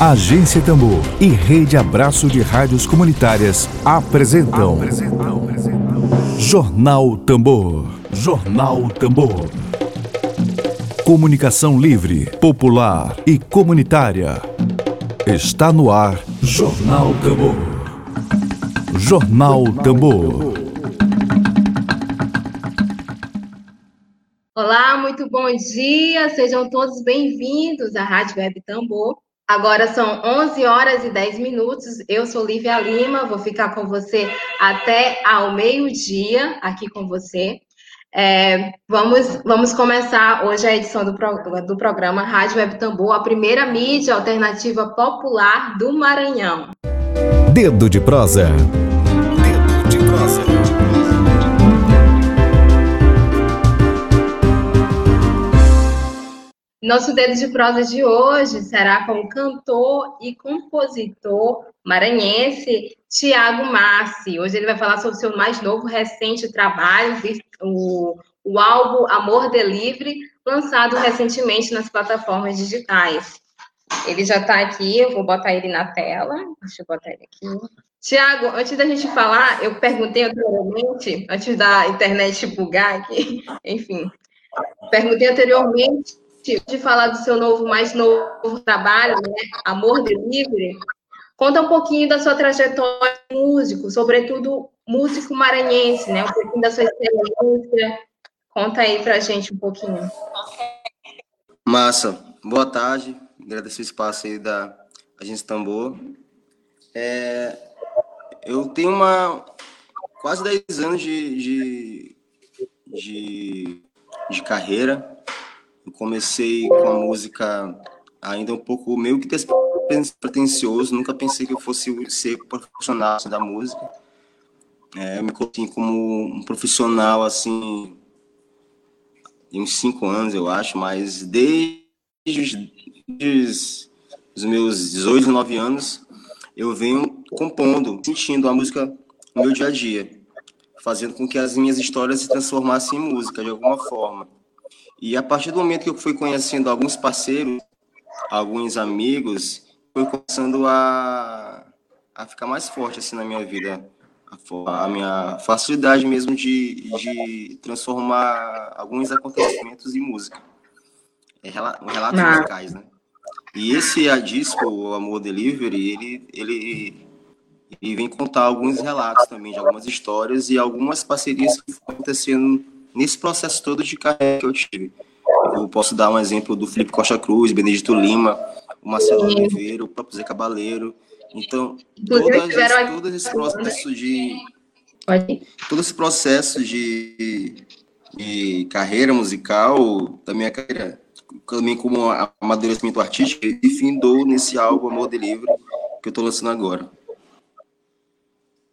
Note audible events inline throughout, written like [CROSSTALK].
Agência Tambor e Rede Abraço de Rádios Comunitárias apresentam, apresentam. Jornal Tambor. Jornal Tambor. Comunicação livre, popular e comunitária. Está no ar Jornal Tambor. Jornal Tambor. Olá, muito bom dia. Sejam todos bem-vindos à Rádio Web Tambor Agora são 11 horas e 10 minutos. Eu sou Lívia Lima, vou ficar com você até ao meio-dia aqui com você. É, vamos, vamos começar hoje a edição do, pro, do programa Rádio Web Tambor, a primeira mídia alternativa popular do Maranhão. Dedo de prosa. Dedo de prosa. Nosso dedo de prosa de hoje será com o cantor e compositor maranhense Tiago Massi. Hoje ele vai falar sobre seu mais novo recente trabalho, o, o álbum Amor Delivery, lançado recentemente nas plataformas digitais. Ele já está aqui, eu vou botar ele na tela. Deixa eu botar ele aqui. Tiago, antes da gente falar, eu perguntei anteriormente, antes da internet bugar aqui, [LAUGHS] enfim, perguntei anteriormente de falar do seu novo, mais novo trabalho, né? Amor Delivery. Conta um pouquinho da sua trajetória músico, sobretudo músico maranhense, né? Um pouquinho da sua experiência. Conta aí pra gente um pouquinho. Massa. Boa tarde. Agradeço o espaço aí da Agência Tambor. É, eu tenho uma quase 10 anos de, de, de, de carreira eu comecei com a música ainda um pouco meio que despretensioso, nunca pensei que eu fosse ser profissional assim, da música. É, eu me coloquei como um profissional assim, em uns cinco anos, eu acho, mas desde os, os meus 18, 19 anos, eu venho compondo, sentindo a música no meu dia a dia, fazendo com que as minhas histórias se transformassem em música de alguma forma. E a partir do momento que eu fui conhecendo alguns parceiros, alguns amigos, foi começando a, a ficar mais forte assim na minha vida. A, a minha facilidade mesmo de, de transformar alguns acontecimentos em música. É relatos ah. musicais, né? E esse a disco, o Amor Delivery, ele, ele, ele vem contar alguns relatos também, de algumas histórias e algumas parcerias que foram acontecendo nesse processo todo de carreira que eu tive. Eu posso dar um exemplo do Felipe Costa Cruz, Benedito Lima, o Marcelo Oliveira, o próprio Zé Cabaleiro. Então, todas, todo esse processo de. Todo esse processo de, de carreira musical, da minha carreira, também como amadurecimento artístico, e findou nesse álbum Amor Delivery, que eu estou lançando agora.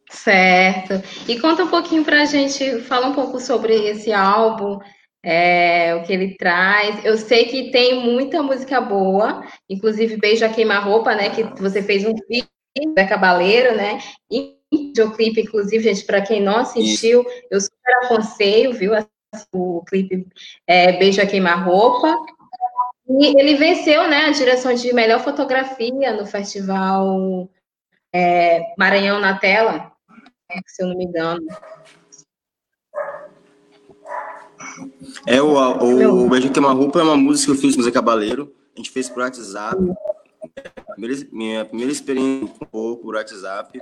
Certo. E conta um pouquinho para a gente, fala um pouco sobre esse álbum, é, o que ele traz. Eu sei que tem muita música boa, inclusive Beijo a Queima-Roupa, né? Que você fez um vídeo da Cabaleiro, né? E videoclipe, inclusive, gente, para quem não assistiu, eu super aconselho, viu? O clipe é, Beijo a Queima-Roupa. E ele venceu, né, a direção de melhor fotografia no festival é, Maranhão na Tela, se eu não me engano. É, o, o, o Beijo Queima Roupa é uma música que eu fiz com o Zé Cabaleiro. A gente fez por WhatsApp. Primeira, minha primeira experiência com por WhatsApp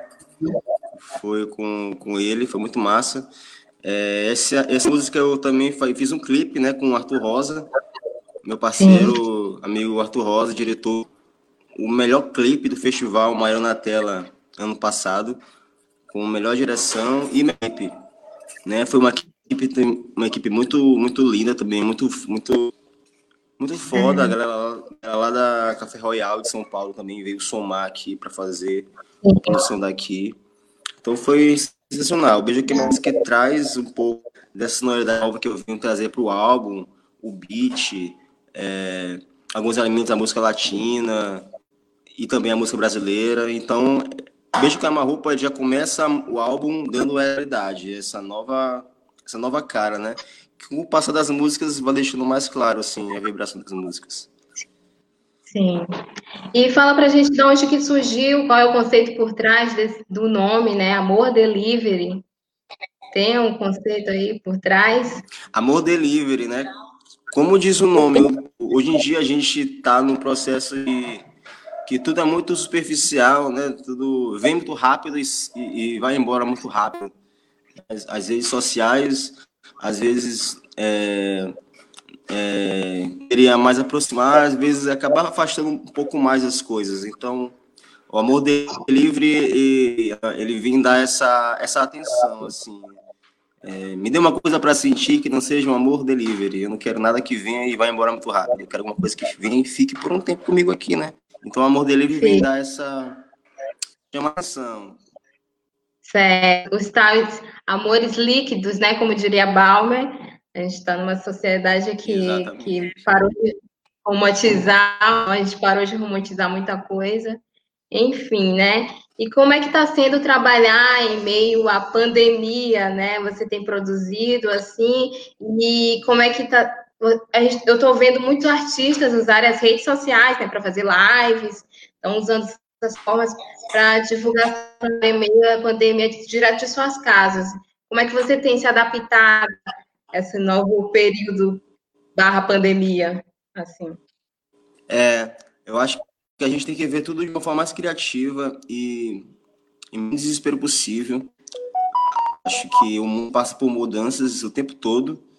foi com, com ele, foi muito massa. É, essa, essa música eu também fiz um clipe né, com o Arthur Rosa, meu parceiro, Sim. amigo Arthur Rosa, diretor. O melhor clipe do festival Maior na Tela ano passado com melhor direção e equipe, né? Foi uma equipe, uma equipe muito, muito linda também, muito, muito, muito foda. Uhum. A galera lá, lá da Café Royal de São Paulo também veio somar aqui para fazer a produção daqui. Então foi sensacional. O Beijo que mais que traz um pouco dessa sonoridade nova que eu vim trazer para o álbum, o beat, é, alguns elementos da música latina e também a música brasileira. Então Beijo roupa já começa o álbum dando realidade, essa nova, essa nova cara, né? Com o passar das músicas vai deixando mais claro assim a vibração das músicas. Sim. E fala pra gente de onde que surgiu, qual é o conceito por trás desse, do nome, né? Amor Delivery. Tem um conceito aí por trás? Amor Delivery, né? Como diz o nome, hoje em dia a gente está num processo de que tudo é muito superficial, né? Tudo vem muito rápido e, e vai embora muito rápido. As, as redes sociais, às vezes, é, é, queria mais aproximar, às vezes acabava afastando um pouco mais as coisas. Então, o amor delivery, ele vem dar essa, essa atenção, assim. É, me dê uma coisa para sentir que não seja um amor delivery. Eu não quero nada que venha e vá embora muito rápido. Eu quero alguma coisa que venha e fique por um tempo comigo aqui, né? Então, o amor Sim. vem dar essa chamação. Certo. Os tais amores líquidos, né? Como diria Balmer. A gente está numa sociedade que, que parou de romantizar, a gente parou de romantizar muita coisa. Enfim, né? E como é que está sendo trabalhar em meio à pandemia, né? Você tem produzido assim, e como é que está. Eu estou vendo muitos artistas usarem as redes sociais né, para fazer lives, estão usando essas formas para divulgar em meio à pandemia direto de suas casas. Como é que você tem se adaptado a esse novo período barra pandemia? Assim. É, eu acho que a gente tem que ver tudo de uma forma mais criativa e, e menos desespero possível. Acho que o mundo passa por mudanças o tempo todo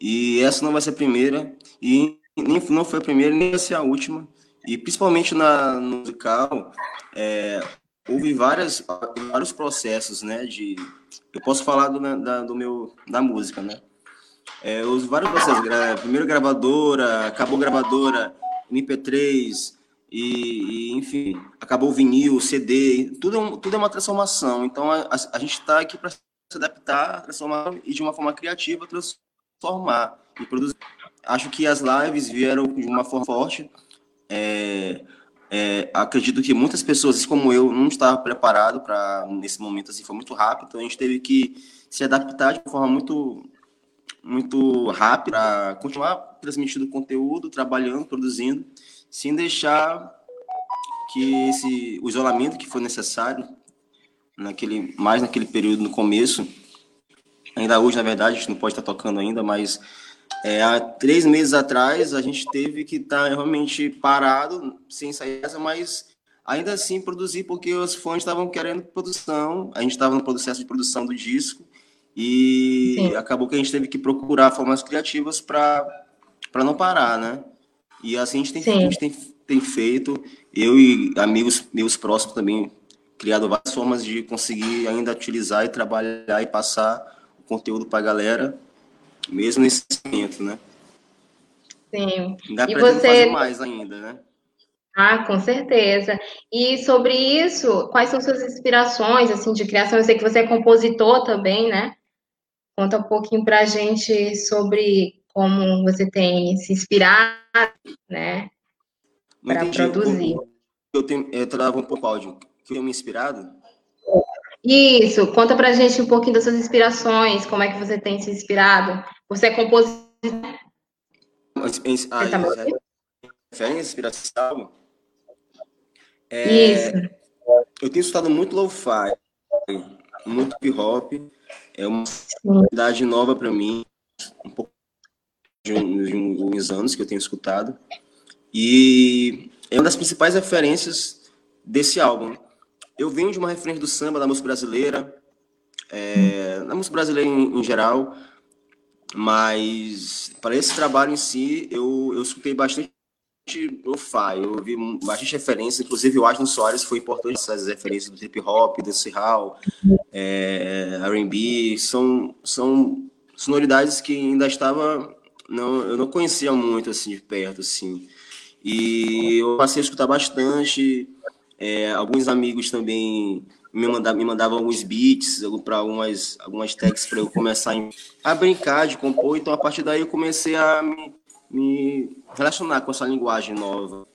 e essa não vai ser a primeira e nem não foi a primeira nem vai ser a última. E principalmente na no musical, é, houve várias, vários processos, né? De, eu posso falar do, da, do meu da música, né? É, os vários processos, primeiro gravadora, acabou gravadora, MP3, e, e, enfim, acabou o vinil, CD, tudo, é tudo é uma transformação. Então a, a, a gente está aqui para se adaptar, transformar e de uma forma criativa transformar e produzir. Acho que as lives vieram de uma forma forte. É, é, acredito que muitas pessoas, como eu, não estavam preparados para nesse momento assim, foi muito rápido. Então a gente teve que se adaptar de forma muito muito rápida para continuar transmitindo conteúdo, trabalhando, produzindo sem deixar que esse o isolamento que foi necessário naquele mais naquele período no começo ainda hoje na verdade a gente não pode estar tocando ainda mas é, há três meses atrás a gente teve que estar realmente parado sem sair mas ainda assim produzir porque os fãs estavam querendo produção. A gente estava no processo de produção do disco e Sim. acabou que a gente teve que procurar formas criativas para não parar né? E assim a gente tem, a gente tem, tem feito, eu e amigos meus próximos também, criado várias formas de conseguir ainda utilizar e trabalhar e passar conteúdo para a galera, mesmo nesse momento, né? Sim. Dá e você fazer mais ainda, né? Ah, com certeza. E sobre isso, quais são suas inspirações assim de criação? Eu sei que você é compositor também, né? Conta um pouquinho para a gente sobre como você tem se inspirado, né, para produzir. Eu tenho, eu trava um pouco áudio. Que eu me inspirado? Isso, conta pra gente um pouquinho das suas inspirações, como é que você tem se inspirado. Você é compositor? Ah, tá referência inspiração? É, Isso. Eu tenho estudado muito lo-fi, muito hip-hop. É uma cidade nova para mim, um pouco de, uns anos que eu tenho escutado. E é uma das principais referências desse álbum. Eu venho de uma referência do samba, da música brasileira, é, da música brasileira em, em, geral, mas para esse trabalho em si, eu, eu escutei bastante lo-fi, eu vi bastante referência, inclusive o Aston Soares foi importante essas referências do hip hop, dancehall, é, R&B, são, são sonoridades que ainda estava não, eu não conhecia muito assim de perto, assim. E eu passei a escutar bastante. É, alguns amigos também me, mandavam, me mandavam alguns beats para algumas, algumas tags para eu começar a brincar de compor. Então, a partir daí, eu comecei a me, me relacionar com essa linguagem nova.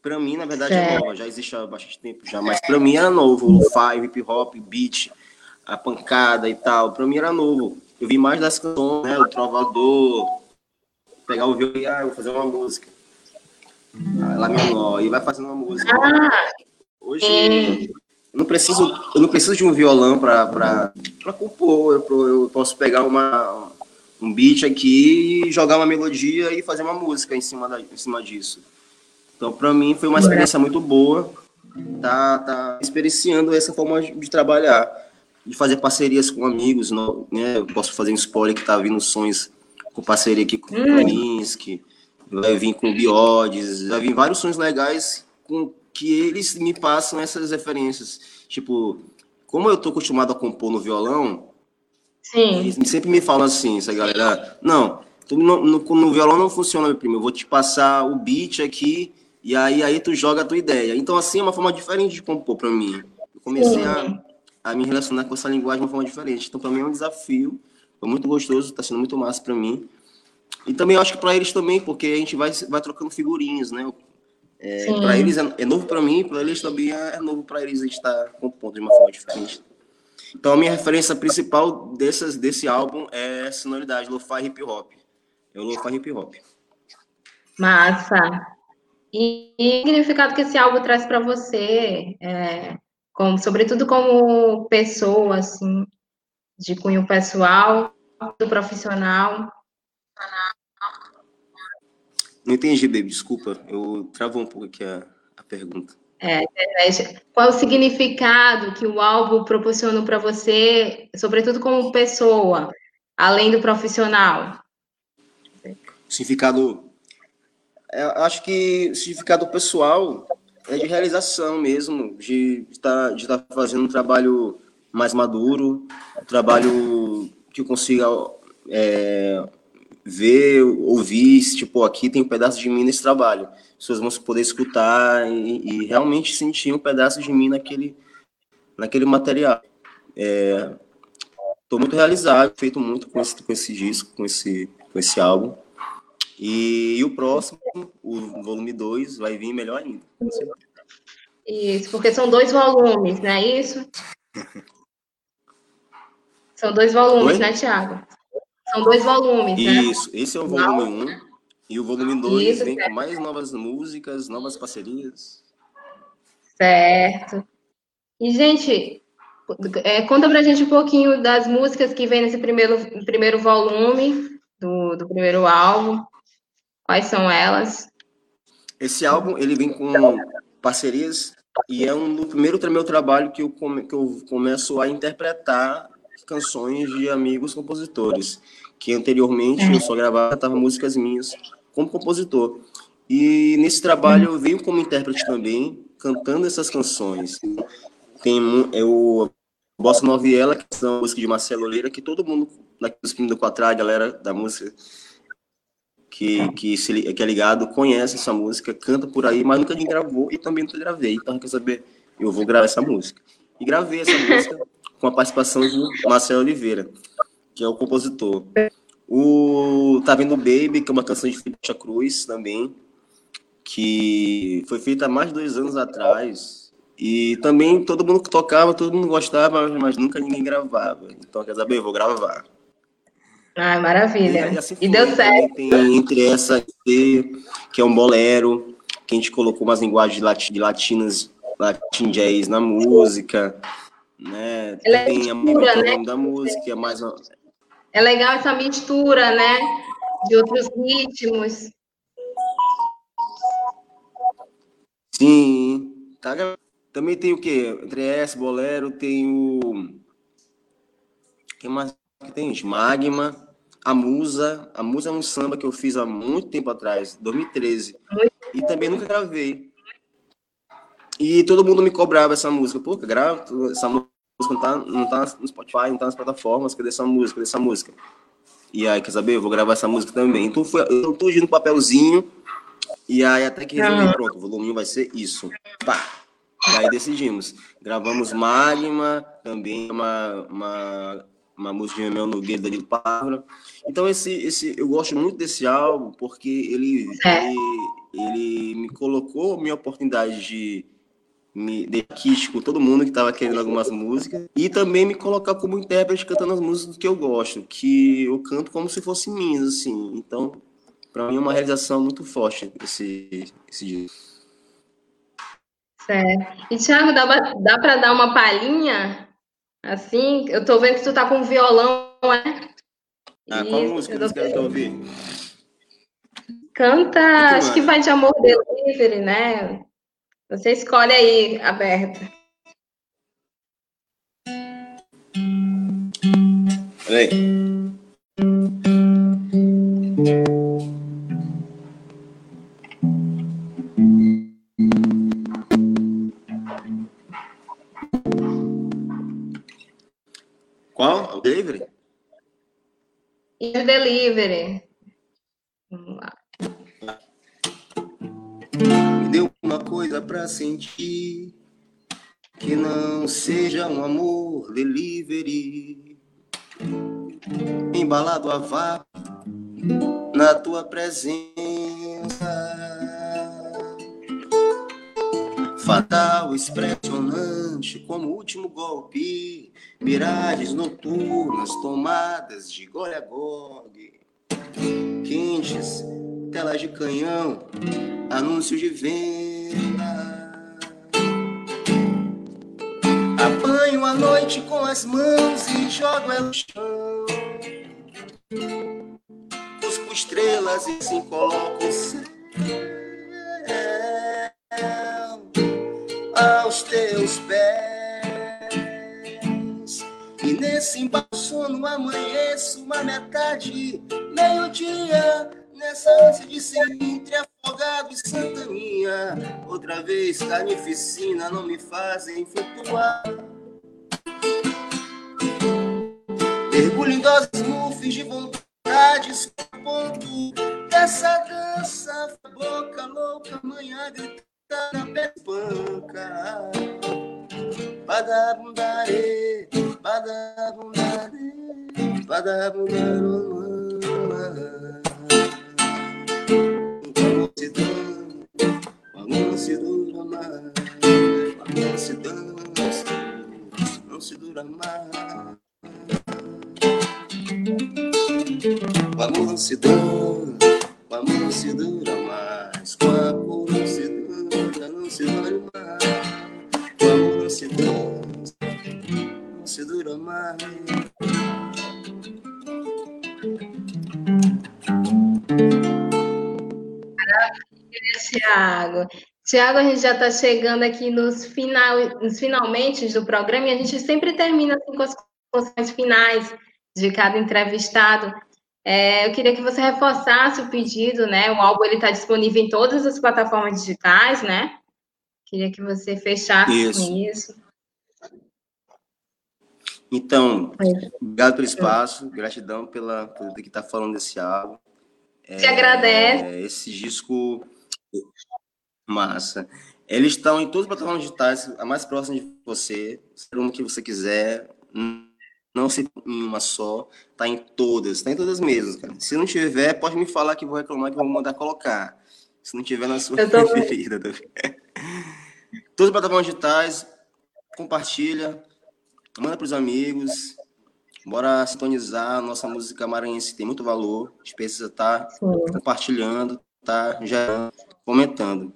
Para mim, na verdade, é nova, já existe há bastante tempo já, mas para mim era novo. O five, hip hop, beat, a pancada e tal. Para mim era novo. Eu vi mais das canções, né? O Trovador, pegar o violão e ah, vou fazer uma música. Lá menor, e vai fazendo uma música. Ah, Hoje é. eu não preciso, eu não preciso de um violão para compor. Eu, eu posso pegar uma, um beat aqui, jogar uma melodia e fazer uma música em cima, da, em cima disso. Então, para mim, foi uma experiência muito boa. Tá, tá experienciando essa forma de trabalhar, de fazer parcerias com amigos. Né? Eu posso fazer um spoiler que tá vindo sons com parceria aqui com hum. o Kaminsky, vai vir com o Biodes, vai vir vários sons legais com que eles me passam essas referências. Tipo, como eu tô acostumado a compor no violão, Sim. eles sempre me falam assim, essa galera, não, no, no, no, violão não funciona, meu primo, eu vou te passar o beat aqui, e aí, aí tu joga a tua ideia. Então, assim, é uma forma diferente de compor para mim. Eu comecei a, a me relacionar com essa linguagem de uma forma diferente. Então, para mim é um desafio, foi muito gostoso, está sendo muito massa para mim. E também eu acho que para eles também, porque a gente vai, vai trocando figurinhas, né? É, para eles é, é novo para mim, para eles também é, é novo para eles a gente estar compondo de uma forma diferente. Então a minha referência principal dessas, desse álbum é a sonoridade lo-fi hip hop. É o lo-fi hip hop. Massa. E, e o significado que esse álbum traz para você, é, como, sobretudo como pessoa, assim, de cunho pessoal, do profissional? Não entendi, baby, desculpa. Eu travou um pouco aqui a, a pergunta. É, qual o significado que o álbum proporciona para você, sobretudo como pessoa, além do profissional? Significado. É, acho que o significado pessoal é de realização mesmo, de estar de estar tá fazendo um trabalho mais maduro, um trabalho que eu consiga é, ver, ouvir, tipo, aqui tem um pedaço de mim nesse trabalho. As pessoas vão poder escutar e, e realmente sentir um pedaço de mim naquele, naquele material. Estou é, muito realizado, feito muito com esse, com esse disco, com esse, com esse álbum. E, e o próximo, o volume 2, vai vir melhor ainda. Isso, porque são dois volumes, não é isso? [LAUGHS] São dois volumes, Oi? né, Tiago? São dois volumes, né? Isso, esse é o volume 1. Um, e o volume 2 vem certo. com mais novas músicas, novas parcerias. Certo. E, gente, é, conta pra gente um pouquinho das músicas que vem nesse primeiro, primeiro volume do, do primeiro álbum. Quais são elas? Esse álbum, ele vem com parcerias e é um do primeiro meu trabalho que eu, come, que eu começo a interpretar canções de amigos compositores, que anteriormente eu só gravava músicas minhas como compositor. E nesse trabalho eu venho como intérprete também, cantando essas canções. Tem eu Bossa Noviela, que são músicas de Marcelo Oleira, que todo mundo daqueles filmes do Quatrá, galera da música que, que, se, que é ligado, conhece essa música, canta por aí, mas nunca ninguém gravou e também nunca gravei. Então, quer saber? Eu vou gravar essa música. E gravei essa música com a participação do Marcelo Oliveira, que é o compositor. O Tá Vindo Baby, que é uma canção de Felipe Cruz também, que foi feita há mais de dois anos atrás. E também todo mundo que tocava, todo mundo gostava, mas nunca ninguém gravava. Então, quer saber, eu vou gravar. Ah, maravilha. E, assim e deu certo. Tem entre essa que é um bolero, que a gente colocou umas linguagens de latinas, latin jazz na música né? Ela é tem mistura, a né? da música, é mais É legal essa mistura, né? De outros ritmos. Sim, tá. Também tem o quê? Entre essa, bolero, tem o que mais que tem? Magma, a Musa. A Musa é um samba que eu fiz há muito tempo atrás, 2013. E também nunca gravei. E todo mundo me cobrava essa música. Pô, grava essa música não tá, não tá no Spotify, não tá nas plataformas, cadê essa música, cadê essa música? E aí, quer saber? Eu vou gravar essa música também. Então, foi, eu tô no papelzinho, e aí até que resolvi, pronto, o volume vai ser isso. Pá! E aí decidimos. Gravamos Magma, também uma, uma, uma música meu no Guedes Danilo Pávora. Então, esse, esse, eu gosto muito desse álbum, porque ele, é. ele, ele me colocou a minha oportunidade de me deixar com todo mundo que estava querendo algumas músicas e também me colocar como intérprete cantando as músicas que eu gosto, que eu canto como se fossem minhas, assim. Então, para mim é uma realização muito forte esse, esse disco. Certo. E, Thiago, dá, dá para dar uma palhinha? Assim, eu tô vendo que tu tá com violão, né? Ah, qual Isso, música você quer ouvir? Canta, acho que vai de Amor Delivery, né? Você escolhe aí, aberta. Peraí. Qual? O delivery? E o delivery. Vamos lá. Coisa pra sentir que não seja um amor delivery. Embalado a vácuo na tua presença. Fatal, expressionante, como último golpe. Miragens noturnas, tomadas de gole a gole. Quentes, telas de canhão, anúncios de venda. Apanho a noite com as mãos e jogo ela no chão. Busco estrelas e se coloco o céu aos teus pés. E nesse embalo amanheço uma metade, meio-dia, nessa ânsia de ser entre afogado e santaninha. Outra vez, carnificina não me fazem flutuar. Mergulho em doses mufes de vontades, ponto dessa dança, boca louca, manhã gritando na pespanca. Badabundare, badabundare, badabundare. Se dança, não se dura mais. O amor se dança, o amor se dura mais, com a cor se se dure mais. O amor não se dança, não se dura mais. Tiago. Tiago, a gente já está chegando aqui nos, final, nos finalmente do programa e a gente sempre termina assim, com as considerações finais de cada entrevistado. É, eu queria que você reforçasse o pedido, né? O álbum está disponível em todas as plataformas digitais, né? Queria que você fechasse isso. com isso. Então, obrigado pelo espaço, gratidão pela, por que está falando desse álbum. Te é, agradece. Esse disco, massa. Eles estão em todas as plataformas digitais, a mais próxima de você, uma que você quiser, não se em uma só, tá em todas, tá em todas mesmo, cara. Se não tiver, pode me falar que vou reclamar que vou mandar colocar. Se não tiver na sua preferida. [LAUGHS] Todas as plataformas digitais, compartilha, manda para os amigos. Bora sintonizar. Nossa música maranhense tem muito valor. A gente precisa estar tá compartilhando, tá já comentando.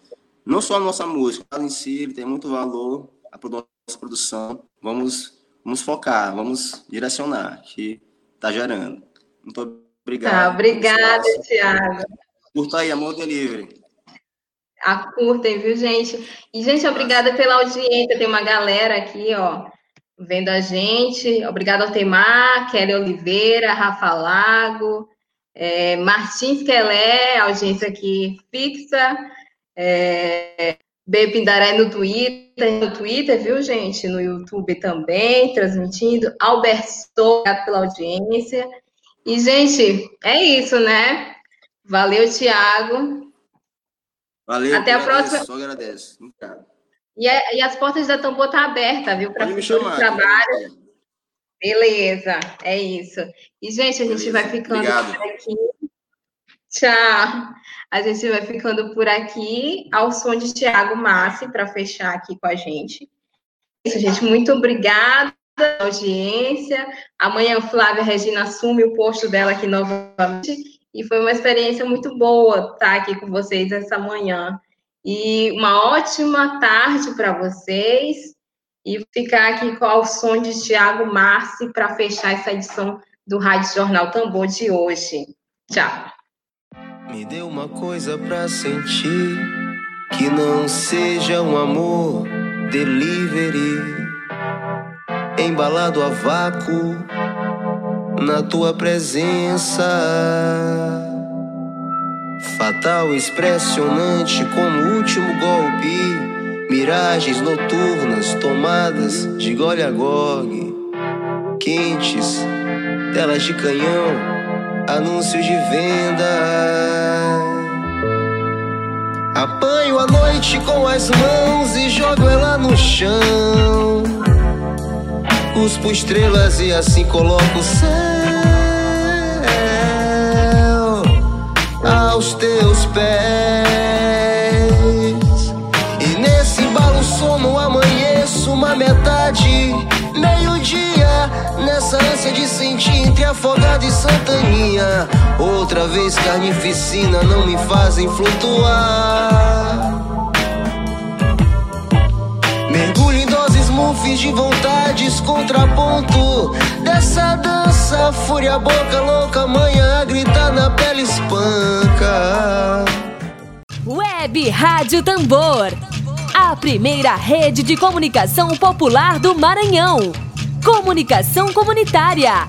Não só a nossa música, mas em si tem muito valor. A nossa produção. Vamos, vamos focar, vamos direcionar, que está gerando. Muito obrigado. Tá, obrigada, Tiago. Curta aí, Amor Delivery. A curtem, viu, gente? E, gente, obrigada pela audiência. Tem uma galera aqui, ó, vendo a gente. Obrigada ao Temar, Kelly Oliveira, Rafa Lago, é, Martins Quelé, audiência aqui fixa. É, B Pindaré no Twitter, no Twitter, viu, gente? No YouTube também, transmitindo. Alberto, obrigado pela audiência. E, gente, é isso, né? Valeu, Tiago. Valeu. Até a próxima. Só agradeço. E, a, e, as portas da Tambor estão tá abertas, viu? Para o trabalho. Beleza, é isso. E, gente, a gente Beleza. vai ficando Obrigado. por aqui. Tchau. A gente vai ficando por aqui ao som de Tiago Massi para fechar aqui com a gente. É isso, gente. Muito obrigada audiência. Amanhã Flávia Regina assume o posto dela aqui novamente. e foi uma experiência muito boa estar aqui com vocês essa manhã. E uma ótima tarde para vocês. E ficar aqui com o som de Tiago Marci para fechar essa edição do Rádio Jornal Tambor de hoje. Tchau. Me dê uma coisa para sentir que não seja um amor delivery embalado a vácuo na tua presença. Fatal, expressionante como último golpe. Miragens noturnas tomadas de gole a gole. Quentes, telas de canhão, anúncios de venda. Apanho a noite com as mãos e jogo ela no chão. Cuspo estrelas e assim coloco o céu aos teus pés. Afogado e santaninha. Outra vez carnificina não me fazem flutuar. Mergulho em doses mufis de vontades, contraponto dessa dança. Fúria, boca louca, manhã a gritar na pele espanca. Web Rádio Tambor, a primeira rede de comunicação popular do Maranhão. Comunicação comunitária,